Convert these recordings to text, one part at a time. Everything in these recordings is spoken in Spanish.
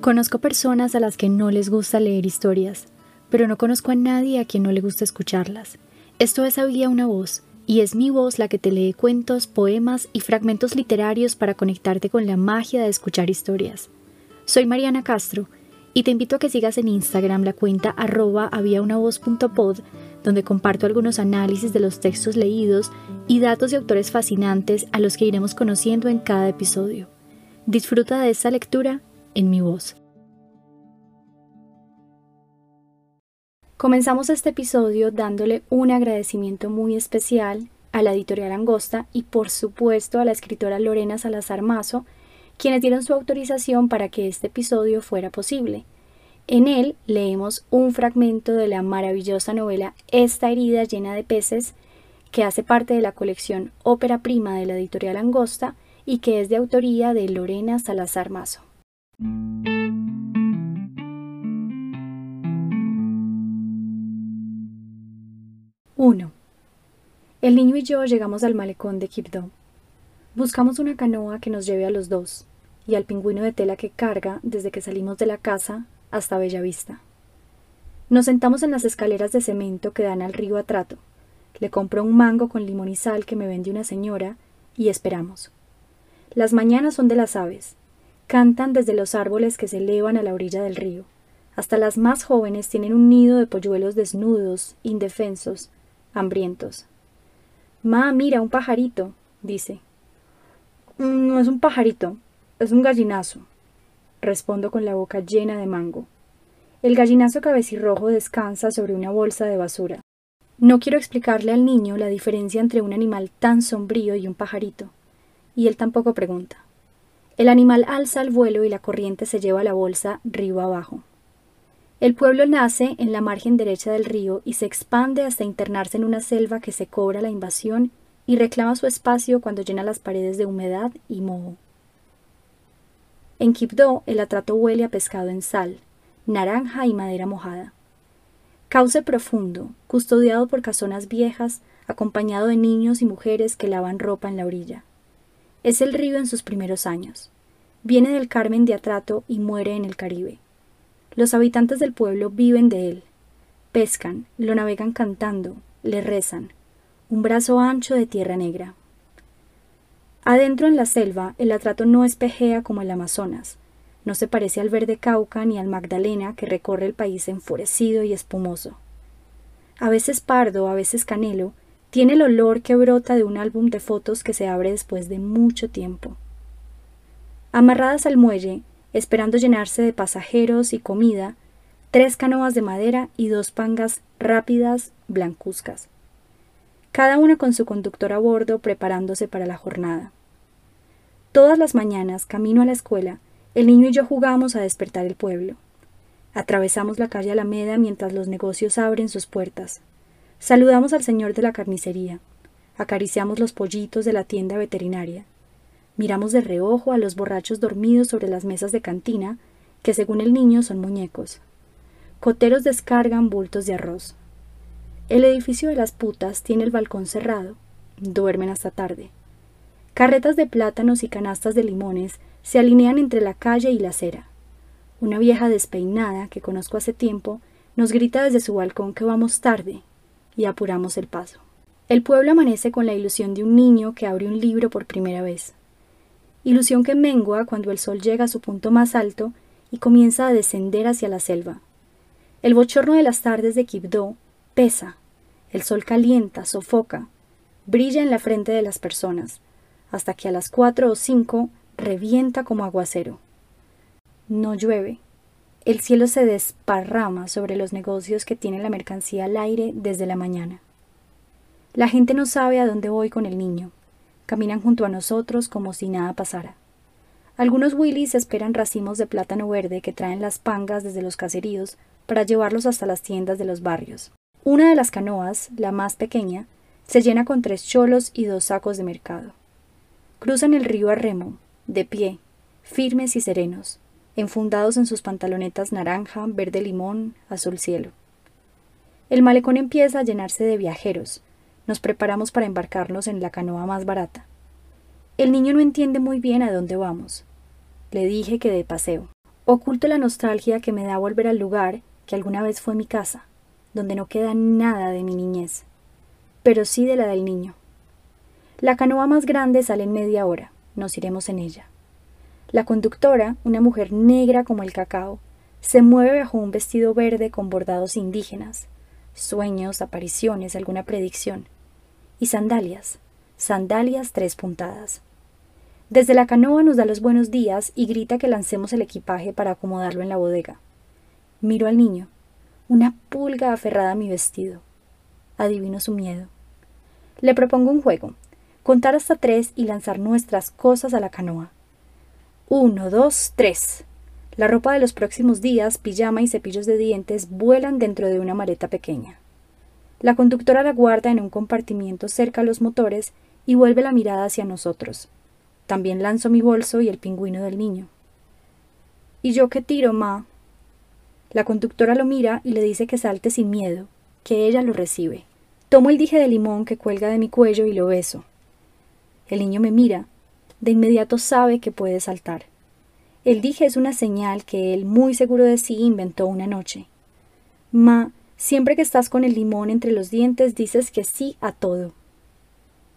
Conozco personas a las que no les gusta leer historias, pero no conozco a nadie a quien no le gusta escucharlas. Esto es Había una voz, y es mi voz la que te lee cuentos, poemas y fragmentos literarios para conectarte con la magia de escuchar historias. Soy Mariana Castro, y te invito a que sigas en Instagram la cuenta arroba habiaunavoz.pod, donde comparto algunos análisis de los textos leídos y datos de autores fascinantes a los que iremos conociendo en cada episodio. Disfruta de esta lectura en mi voz. Comenzamos este episodio dándole un agradecimiento muy especial a la editorial Angosta y por supuesto a la escritora Lorena Salazar Mazo, quienes dieron su autorización para que este episodio fuera posible. En él leemos un fragmento de la maravillosa novela Esta herida llena de peces, que hace parte de la colección Ópera Prima de la editorial Angosta y que es de autoría de Lorena Salazar Mazo. 1. El niño y yo llegamos al malecón de Quibdó. Buscamos una canoa que nos lleve a los dos y al pingüino de tela que carga desde que salimos de la casa hasta Bellavista. Nos sentamos en las escaleras de cemento que dan al río Atrato. Le compro un mango con limón y sal que me vende una señora y esperamos. Las mañanas son de las aves. Cantan desde los árboles que se elevan a la orilla del río. Hasta las más jóvenes tienen un nido de polluelos desnudos, indefensos, hambrientos. Ma, mira, un pajarito, dice. Mm, no es un pajarito, es un gallinazo, respondo con la boca llena de mango. El gallinazo cabecirrojo descansa sobre una bolsa de basura. No quiero explicarle al niño la diferencia entre un animal tan sombrío y un pajarito, y él tampoco pregunta. El animal alza el vuelo y la corriente se lleva la bolsa río abajo. El pueblo nace en la margen derecha del río y se expande hasta internarse en una selva que se cobra la invasión y reclama su espacio cuando llena las paredes de humedad y moho. En Quibdó el atrato huele a pescado en sal, naranja y madera mojada. Cauce profundo, custodiado por casonas viejas, acompañado de niños y mujeres que lavan ropa en la orilla. Es el río en sus primeros años. Viene del Carmen de Atrato y muere en el Caribe. Los habitantes del pueblo viven de él. Pescan, lo navegan cantando, le rezan. Un brazo ancho de tierra negra. Adentro en la selva, el atrato no espejea como el Amazonas. No se parece al verde Cauca ni al Magdalena que recorre el país enfurecido y espumoso. A veces pardo, a veces canelo, tiene el olor que brota de un álbum de fotos que se abre después de mucho tiempo. Amarradas al muelle, esperando llenarse de pasajeros y comida, tres canoas de madera y dos pangas rápidas blancuzcas, cada una con su conductor a bordo preparándose para la jornada. Todas las mañanas, camino a la escuela, el niño y yo jugamos a despertar el pueblo. Atravesamos la calle Alameda mientras los negocios abren sus puertas. Saludamos al señor de la carnicería. Acariciamos los pollitos de la tienda veterinaria. Miramos de reojo a los borrachos dormidos sobre las mesas de cantina, que según el niño son muñecos. Coteros descargan bultos de arroz. El edificio de las putas tiene el balcón cerrado. Duermen hasta tarde. Carretas de plátanos y canastas de limones se alinean entre la calle y la acera. Una vieja despeinada que conozco hace tiempo nos grita desde su balcón que vamos tarde y apuramos el paso. El pueblo amanece con la ilusión de un niño que abre un libro por primera vez ilusión que mengua cuando el sol llega a su punto más alto y comienza a descender hacia la selva. El bochorno de las tardes de Quibdó pesa, el sol calienta, sofoca, brilla en la frente de las personas, hasta que a las cuatro o cinco revienta como aguacero. No llueve. El cielo se desparrama sobre los negocios que tiene la mercancía al aire desde la mañana. La gente no sabe a dónde voy con el niño. Caminan junto a nosotros como si nada pasara. Algunos Willys esperan racimos de plátano verde que traen las pangas desde los caseríos para llevarlos hasta las tiendas de los barrios. Una de las canoas, la más pequeña, se llena con tres cholos y dos sacos de mercado. Cruzan el río a remo, de pie, firmes y serenos, enfundados en sus pantalonetas naranja, verde limón, azul cielo. El malecón empieza a llenarse de viajeros, nos preparamos para embarcarnos en la canoa más barata. El niño no entiende muy bien a dónde vamos. Le dije que de paseo. Oculto la nostalgia que me da volver al lugar que alguna vez fue mi casa, donde no queda nada de mi niñez, pero sí de la del niño. La canoa más grande sale en media hora, nos iremos en ella. La conductora, una mujer negra como el cacao, se mueve bajo un vestido verde con bordados indígenas, sueños, apariciones, alguna predicción, y sandalias, sandalias tres puntadas. Desde la canoa nos da los buenos días y grita que lancemos el equipaje para acomodarlo en la bodega. Miro al niño, una pulga aferrada a mi vestido. Adivino su miedo. Le propongo un juego, contar hasta tres y lanzar nuestras cosas a la canoa. Uno, dos, tres. La ropa de los próximos días, pijama y cepillos de dientes vuelan dentro de una maleta pequeña. La conductora la guarda en un compartimiento cerca a los motores y vuelve la mirada hacia nosotros. También lanzo mi bolso y el pingüino del niño. ¿Y yo qué tiro, ma? La conductora lo mira y le dice que salte sin miedo, que ella lo recibe. Tomo el dije de limón que cuelga de mi cuello y lo beso. El niño me mira. De inmediato sabe que puede saltar. El dije es una señal que él, muy seguro de sí, inventó una noche. Ma, siempre que estás con el limón entre los dientes dices que sí a todo.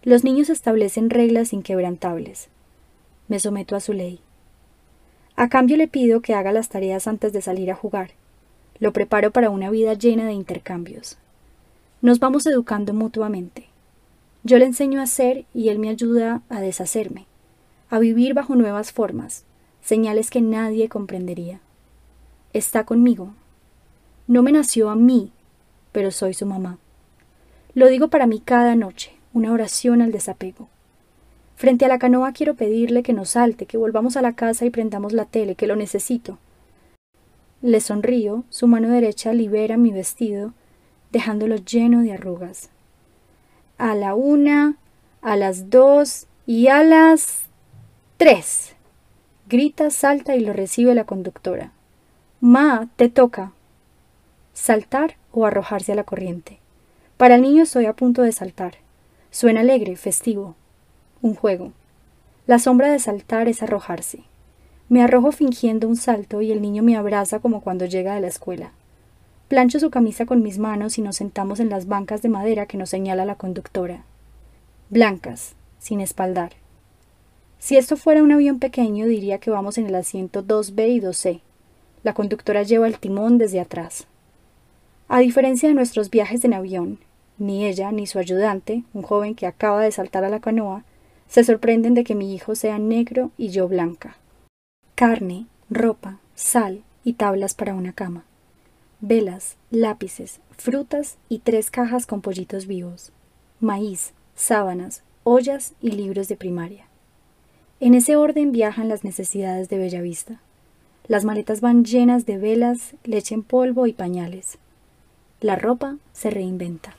Los niños establecen reglas inquebrantables me someto a su ley. A cambio le pido que haga las tareas antes de salir a jugar. Lo preparo para una vida llena de intercambios. Nos vamos educando mutuamente. Yo le enseño a hacer y él me ayuda a deshacerme, a vivir bajo nuevas formas, señales que nadie comprendería. Está conmigo. No me nació a mí, pero soy su mamá. Lo digo para mí cada noche, una oración al desapego. Frente a la canoa quiero pedirle que nos salte, que volvamos a la casa y prendamos la tele, que lo necesito. Le sonrío, su mano derecha libera mi vestido, dejándolo lleno de arrugas. A la una, a las dos y a las tres. Grita, salta y lo recibe la conductora. Ma, te toca. Saltar o arrojarse a la corriente. Para el niño estoy a punto de saltar. Suena alegre, festivo un juego. La sombra de saltar es arrojarse. Me arrojo fingiendo un salto y el niño me abraza como cuando llega de la escuela. Plancho su camisa con mis manos y nos sentamos en las bancas de madera que nos señala la conductora. Blancas, sin espaldar. Si esto fuera un avión pequeño, diría que vamos en el asiento 2B y 2C. La conductora lleva el timón desde atrás. A diferencia de nuestros viajes en avión, ni ella ni su ayudante, un joven que acaba de saltar a la canoa, se sorprenden de que mi hijo sea negro y yo blanca. Carne, ropa, sal y tablas para una cama. Velas, lápices, frutas y tres cajas con pollitos vivos. Maíz, sábanas, ollas y libros de primaria. En ese orden viajan las necesidades de Bellavista. Las maletas van llenas de velas, leche en polvo y pañales. La ropa se reinventa.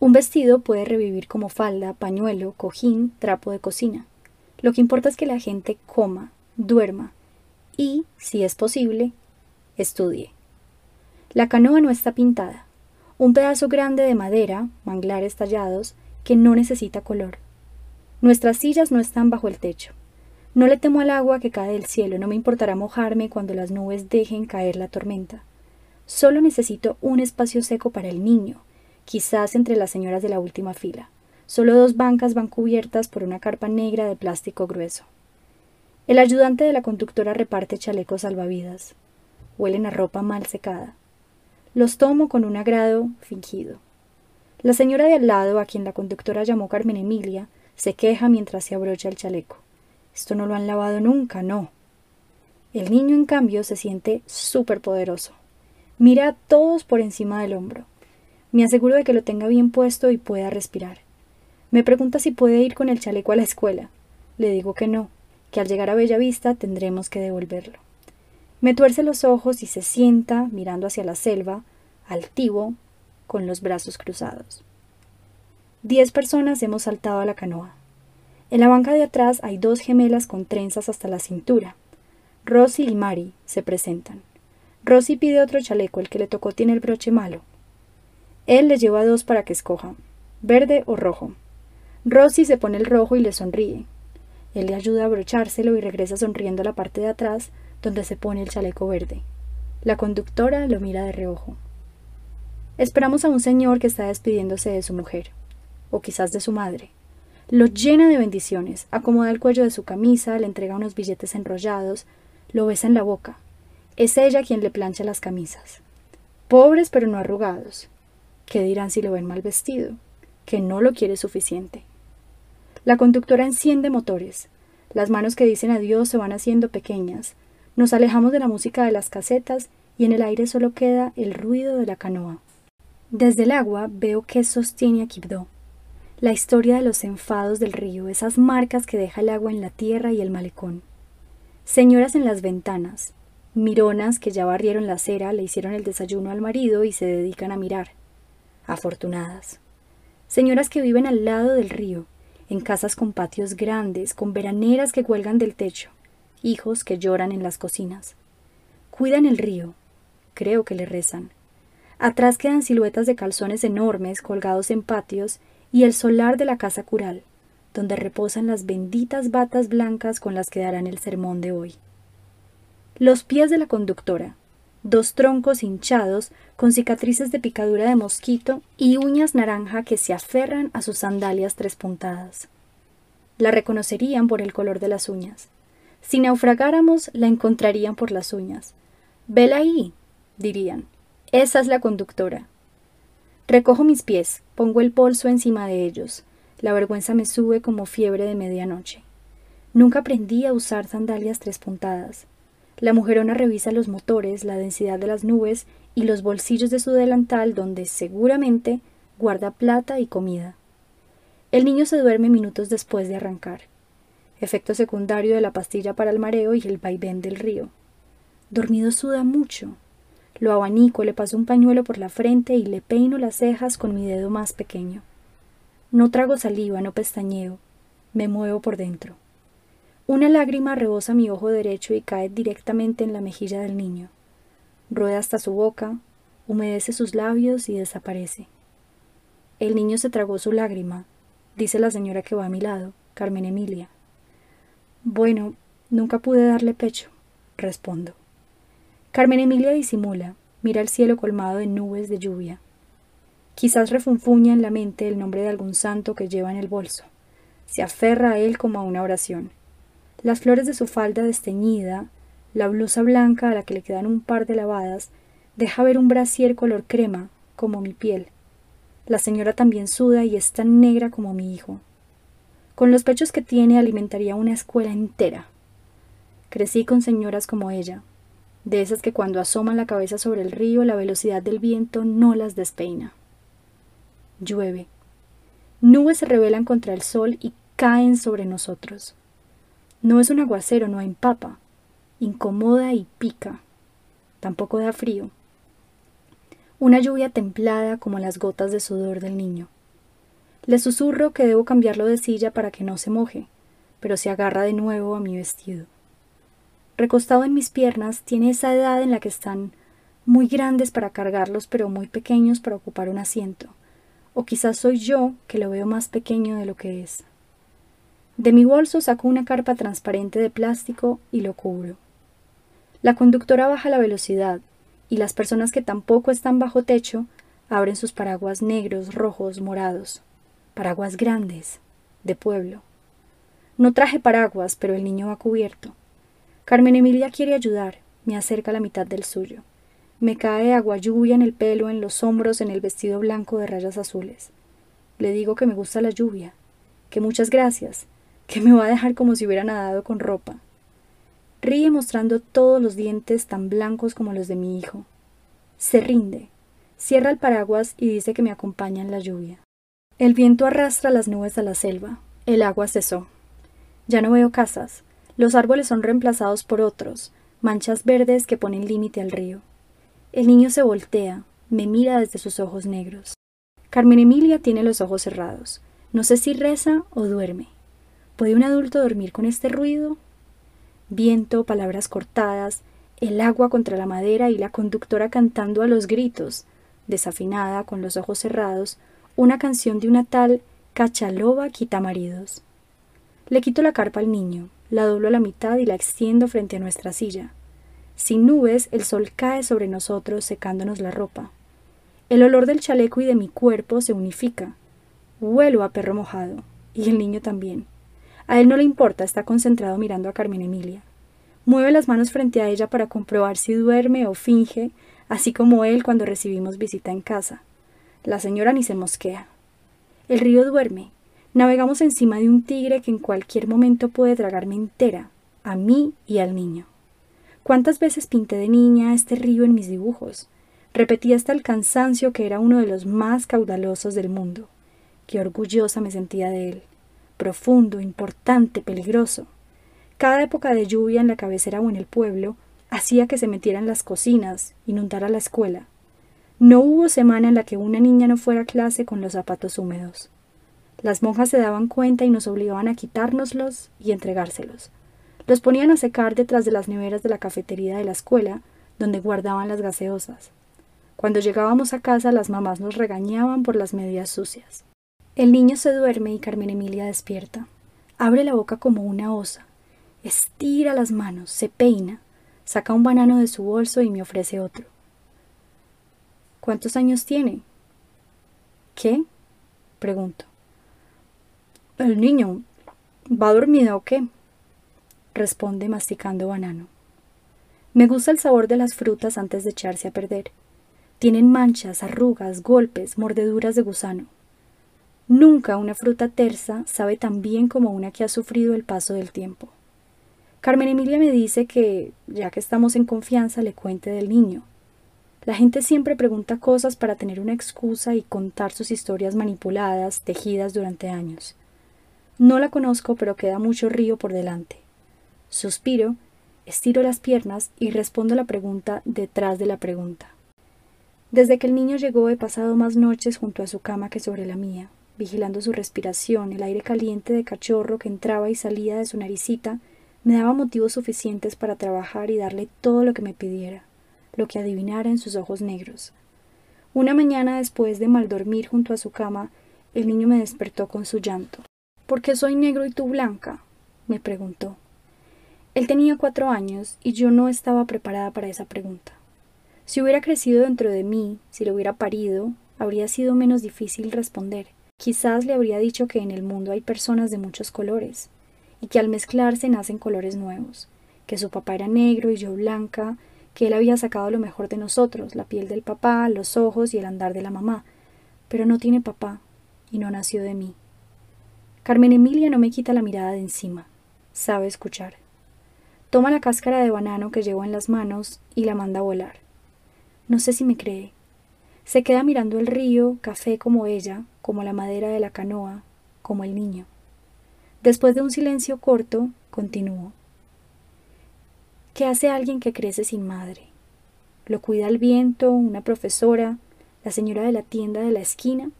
Un vestido puede revivir como falda, pañuelo, cojín, trapo de cocina. Lo que importa es que la gente coma, duerma y, si es posible, estudie. La canoa no está pintada. Un pedazo grande de madera, manglares tallados, que no necesita color. Nuestras sillas no están bajo el techo. No le temo al agua que cae del cielo, no me importará mojarme cuando las nubes dejen caer la tormenta. Solo necesito un espacio seco para el niño, quizás entre las señoras de la última fila. Solo dos bancas van cubiertas por una carpa negra de plástico grueso. El ayudante de la conductora reparte chalecos salvavidas. Huelen a ropa mal secada. Los tomo con un agrado fingido. La señora de al lado, a quien la conductora llamó Carmen Emilia, se queja mientras se abrocha el chaleco. Esto no lo han lavado nunca, no. El niño, en cambio, se siente súper poderoso. Mira a todos por encima del hombro. Me aseguro de que lo tenga bien puesto y pueda respirar. Me pregunta si puede ir con el chaleco a la escuela. Le digo que no, que al llegar a Bella Vista tendremos que devolverlo. Me tuerce los ojos y se sienta, mirando hacia la selva, altivo, con los brazos cruzados. Diez personas hemos saltado a la canoa. En la banca de atrás hay dos gemelas con trenzas hasta la cintura. Rosy y Mari se presentan. Rosy pide otro chaleco, el que le tocó tiene el broche malo. Él le lleva dos para que escoja, verde o rojo. Rosy se pone el rojo y le sonríe. Él le ayuda a abrochárselo y regresa sonriendo a la parte de atrás donde se pone el chaleco verde. La conductora lo mira de reojo. Esperamos a un señor que está despidiéndose de su mujer, o quizás de su madre. Lo llena de bendiciones, acomoda el cuello de su camisa, le entrega unos billetes enrollados, lo besa en la boca. Es ella quien le plancha las camisas. Pobres pero no arrugados. ¿Qué dirán si lo ven mal vestido? Que no lo quiere suficiente. La conductora enciende motores. Las manos que dicen adiós se van haciendo pequeñas. Nos alejamos de la música de las casetas y en el aire solo queda el ruido de la canoa. Desde el agua veo que sostiene a Kibdo. La historia de los enfados del río, esas marcas que deja el agua en la tierra y el malecón. Señoras en las ventanas, mironas que ya barrieron la acera, le hicieron el desayuno al marido y se dedican a mirar. Afortunadas. Señoras que viven al lado del río, en casas con patios grandes, con veraneras que cuelgan del techo, hijos que lloran en las cocinas. Cuidan el río, creo que le rezan. Atrás quedan siluetas de calzones enormes colgados en patios y el solar de la casa cural, donde reposan las benditas batas blancas con las que darán el sermón de hoy. Los pies de la conductora, dos troncos hinchados con cicatrices de picadura de mosquito y uñas naranja que se aferran a sus sandalias tres puntadas. La reconocerían por el color de las uñas. Si naufragáramos, la encontrarían por las uñas. Vela ahí, dirían. Esa es la conductora. Recojo mis pies, pongo el polso encima de ellos. La vergüenza me sube como fiebre de medianoche. Nunca aprendí a usar sandalias tres puntadas. La mujerona revisa los motores, la densidad de las nubes y los bolsillos de su delantal donde seguramente guarda plata y comida. El niño se duerme minutos después de arrancar. Efecto secundario de la pastilla para el mareo y el vaivén del río. Dormido suda mucho. Lo abanico, le paso un pañuelo por la frente y le peino las cejas con mi dedo más pequeño. No trago saliva, no pestañeo. Me muevo por dentro. Una lágrima rebosa mi ojo derecho y cae directamente en la mejilla del niño. Rueda hasta su boca, humedece sus labios y desaparece. El niño se tragó su lágrima, dice la señora que va a mi lado, Carmen Emilia. Bueno, nunca pude darle pecho, respondo. Carmen Emilia disimula, mira el cielo colmado de nubes de lluvia. Quizás refunfuña en la mente el nombre de algún santo que lleva en el bolso. Se aferra a él como a una oración. Las flores de su falda desteñida, la blusa blanca a la que le quedan un par de lavadas, deja ver un brasier color crema, como mi piel. La señora también suda y es tan negra como mi hijo. Con los pechos que tiene alimentaría una escuela entera. Crecí con señoras como ella, de esas que cuando asoman la cabeza sobre el río la velocidad del viento no las despeina. Llueve. Nubes se rebelan contra el sol y caen sobre nosotros. No es un aguacero, no empapa. Incomoda y pica. Tampoco da frío. Una lluvia templada como las gotas de sudor del niño. Le susurro que debo cambiarlo de silla para que no se moje, pero se agarra de nuevo a mi vestido. Recostado en mis piernas, tiene esa edad en la que están muy grandes para cargarlos, pero muy pequeños para ocupar un asiento. O quizás soy yo que lo veo más pequeño de lo que es. De mi bolso saco una carpa transparente de plástico y lo cubro. La conductora baja la velocidad y las personas que tampoco están bajo techo abren sus paraguas negros, rojos, morados. Paraguas grandes, de pueblo. No traje paraguas, pero el niño va cubierto. Carmen Emilia quiere ayudar, me acerca la mitad del suyo. Me cae agua lluvia en el pelo, en los hombros, en el vestido blanco de rayas azules. Le digo que me gusta la lluvia, que muchas gracias, que me va a dejar como si hubiera nadado con ropa. Ríe mostrando todos los dientes tan blancos como los de mi hijo. Se rinde, cierra el paraguas y dice que me acompaña en la lluvia. El viento arrastra las nubes a la selva. El agua cesó. Ya no veo casas. Los árboles son reemplazados por otros, manchas verdes que ponen límite al río. El niño se voltea, me mira desde sus ojos negros. Carmen Emilia tiene los ojos cerrados. No sé si reza o duerme. ¿Puede un adulto dormir con este ruido? Viento, palabras cortadas, el agua contra la madera y la conductora cantando a los gritos, desafinada, con los ojos cerrados, una canción de una tal Cachaloba maridos. Le quito la carpa al niño, la doblo a la mitad y la extiendo frente a nuestra silla. Sin nubes, el sol cae sobre nosotros secándonos la ropa. El olor del chaleco y de mi cuerpo se unifica. Huelo a perro mojado, y el niño también. A él no le importa, está concentrado mirando a Carmen Emilia. Mueve las manos frente a ella para comprobar si duerme o finge, así como él cuando recibimos visita en casa. La señora ni se mosquea. El río duerme. Navegamos encima de un tigre que en cualquier momento puede tragarme entera, a mí y al niño. ¿Cuántas veces pinté de niña este río en mis dibujos? Repetí hasta el cansancio que era uno de los más caudalosos del mundo. Qué orgullosa me sentía de él. Profundo, importante, peligroso. Cada época de lluvia en la cabecera o en el pueblo hacía que se metiera en las cocinas, inundara la escuela. No hubo semana en la que una niña no fuera a clase con los zapatos húmedos. Las monjas se daban cuenta y nos obligaban a quitárnoslos y entregárselos. Los ponían a secar detrás de las neveras de la cafetería de la escuela, donde guardaban las gaseosas. Cuando llegábamos a casa las mamás nos regañaban por las medias sucias. El niño se duerme y Carmen Emilia despierta. Abre la boca como una osa. Estira las manos, se peina, saca un banano de su bolso y me ofrece otro. ¿Cuántos años tiene? ¿Qué? pregunto. El niño. ¿Va dormido o qué? responde masticando banano. Me gusta el sabor de las frutas antes de echarse a perder. Tienen manchas, arrugas, golpes, mordeduras de gusano. Nunca una fruta tersa sabe tan bien como una que ha sufrido el paso del tiempo. Carmen Emilia me dice que, ya que estamos en confianza, le cuente del niño. La gente siempre pregunta cosas para tener una excusa y contar sus historias manipuladas, tejidas durante años. No la conozco, pero queda mucho río por delante. Suspiro, estiro las piernas y respondo la pregunta detrás de la pregunta. Desde que el niño llegó he pasado más noches junto a su cama que sobre la mía, vigilando su respiración, el aire caliente de cachorro que entraba y salía de su naricita me daba motivos suficientes para trabajar y darle todo lo que me pidiera, lo que adivinara en sus ojos negros. Una mañana después de mal dormir junto a su cama, el niño me despertó con su llanto. ¿Por qué soy negro y tú blanca? me preguntó. Él tenía cuatro años y yo no estaba preparada para esa pregunta. Si hubiera crecido dentro de mí, si lo hubiera parido, habría sido menos difícil responder. Quizás le habría dicho que en el mundo hay personas de muchos colores, y que al mezclarse nacen colores nuevos, que su papá era negro y yo blanca, que él había sacado lo mejor de nosotros, la piel del papá, los ojos y el andar de la mamá, pero no tiene papá y no nació de mí. Carmen Emilia no me quita la mirada de encima, sabe escuchar. Toma la cáscara de banano que llevo en las manos y la manda a volar. No sé si me cree. Se queda mirando el río, café como ella, como la madera de la canoa, como el niño. Después de un silencio corto, continuó. ¿Qué hace alguien que crece sin madre? ¿Lo cuida el viento, una profesora, la señora de la tienda de la esquina?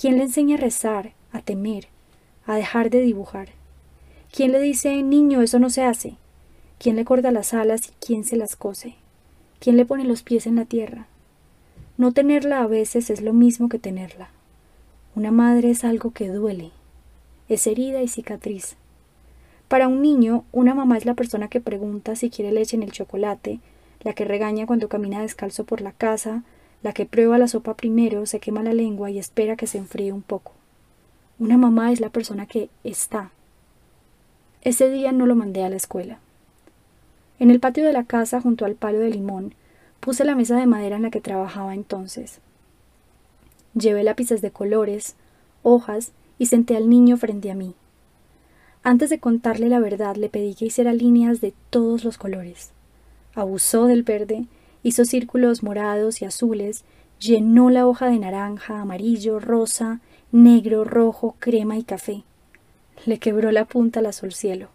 ¿Quién le enseña a rezar, a temer, a dejar de dibujar? ¿Quién le dice, niño, eso no se hace? ¿Quién le corta las alas y quién se las cose? ¿Quién le pone los pies en la tierra? No tenerla a veces es lo mismo que tenerla. Una madre es algo que duele, es herida y cicatriz. Para un niño, una mamá es la persona que pregunta si quiere leche en el chocolate, la que regaña cuando camina descalzo por la casa, la que prueba la sopa primero, se quema la lengua y espera que se enfríe un poco. Una mamá es la persona que está. Ese día no lo mandé a la escuela. En el patio de la casa, junto al palo de limón, puse la mesa de madera en la que trabajaba entonces. Llevé lápices de colores, hojas y senté al niño frente a mí. Antes de contarle la verdad, le pedí que hiciera líneas de todos los colores. Abusó del verde, hizo círculos morados y azules, llenó la hoja de naranja, amarillo, rosa, negro, rojo, crema y café. Le quebró la punta al azul cielo.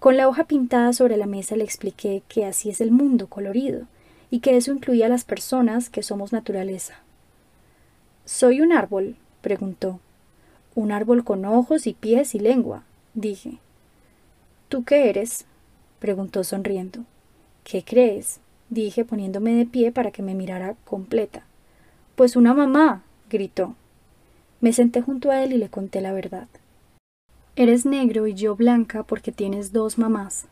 Con la hoja pintada sobre la mesa le expliqué que así es el mundo colorido y que eso incluía a las personas que somos naturaleza. ¿Soy un árbol? preguntó. Un árbol con ojos y pies y lengua, dije. ¿Tú qué eres? preguntó sonriendo. ¿Qué crees? dije poniéndome de pie para que me mirara completa. Pues una mamá, gritó. Me senté junto a él y le conté la verdad. Eres negro y yo blanca porque tienes dos mamás.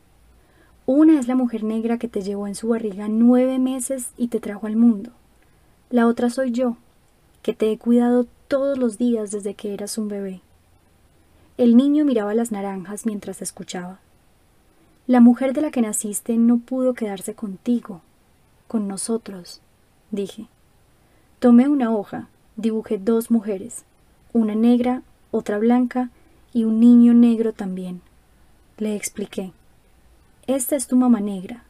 Una es la mujer negra que te llevó en su barriga nueve meses y te trajo al mundo. La otra soy yo, que te he cuidado todos los días desde que eras un bebé. El niño miraba las naranjas mientras escuchaba. La mujer de la que naciste no pudo quedarse contigo, con nosotros, dije. Tomé una hoja, dibujé dos mujeres, una negra, otra blanca y un niño negro también. Le expliqué. Esta es tu mamá negra,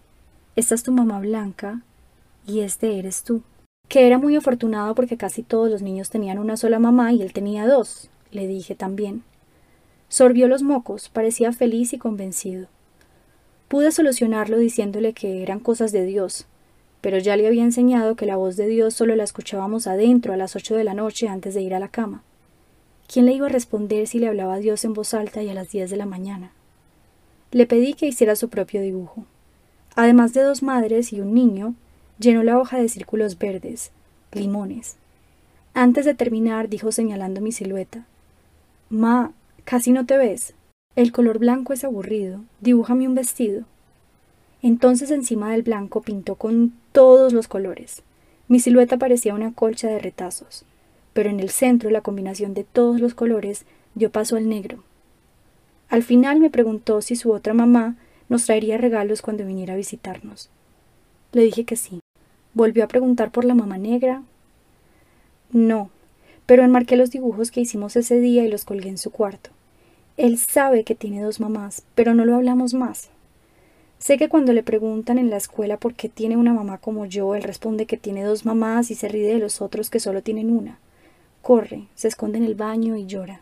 esta es tu mamá blanca y este eres tú. Que era muy afortunado porque casi todos los niños tenían una sola mamá y él tenía dos, le dije también. Sorbió los mocos, parecía feliz y convencido. Pude solucionarlo diciéndole que eran cosas de Dios, pero ya le había enseñado que la voz de Dios solo la escuchábamos adentro a las ocho de la noche antes de ir a la cama. ¿Quién le iba a responder si le hablaba a Dios en voz alta y a las diez de la mañana? Le pedí que hiciera su propio dibujo. Además de dos madres y un niño, llenó la hoja de círculos verdes, limones. Antes de terminar, dijo señalando mi silueta. Ma, Casi no te ves. El color blanco es aburrido. Dibújame un vestido. Entonces encima del blanco pintó con todos los colores. Mi silueta parecía una colcha de retazos, pero en el centro la combinación de todos los colores dio paso al negro. Al final me preguntó si su otra mamá nos traería regalos cuando viniera a visitarnos. Le dije que sí. Volvió a preguntar por la mamá negra. No, pero enmarqué los dibujos que hicimos ese día y los colgué en su cuarto. Él sabe que tiene dos mamás, pero no lo hablamos más. Sé que cuando le preguntan en la escuela por qué tiene una mamá como yo, él responde que tiene dos mamás y se ríe de los otros que solo tienen una. Corre, se esconde en el baño y llora.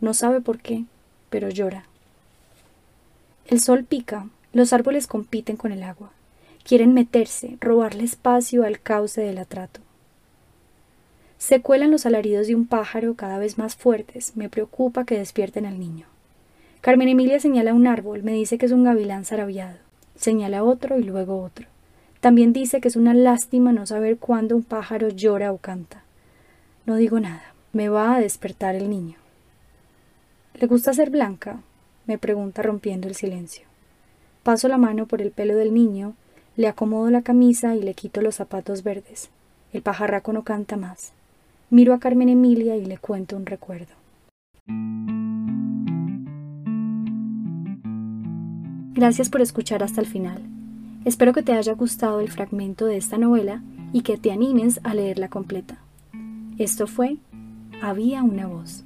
No sabe por qué, pero llora. El sol pica, los árboles compiten con el agua. Quieren meterse, robarle espacio al cauce del atrato. Se cuelan los alaridos de un pájaro cada vez más fuertes. Me preocupa que despierten al niño. Carmen Emilia señala un árbol, me dice que es un gavilán zarabiado. Señala otro y luego otro. También dice que es una lástima no saber cuándo un pájaro llora o canta. No digo nada. Me va a despertar el niño. ¿Le gusta ser blanca? me pregunta rompiendo el silencio. Paso la mano por el pelo del niño, le acomodo la camisa y le quito los zapatos verdes. El pajarraco no canta más. Miro a Carmen Emilia y le cuento un recuerdo. Gracias por escuchar hasta el final. Espero que te haya gustado el fragmento de esta novela y que te animes a leerla completa. Esto fue Había una voz.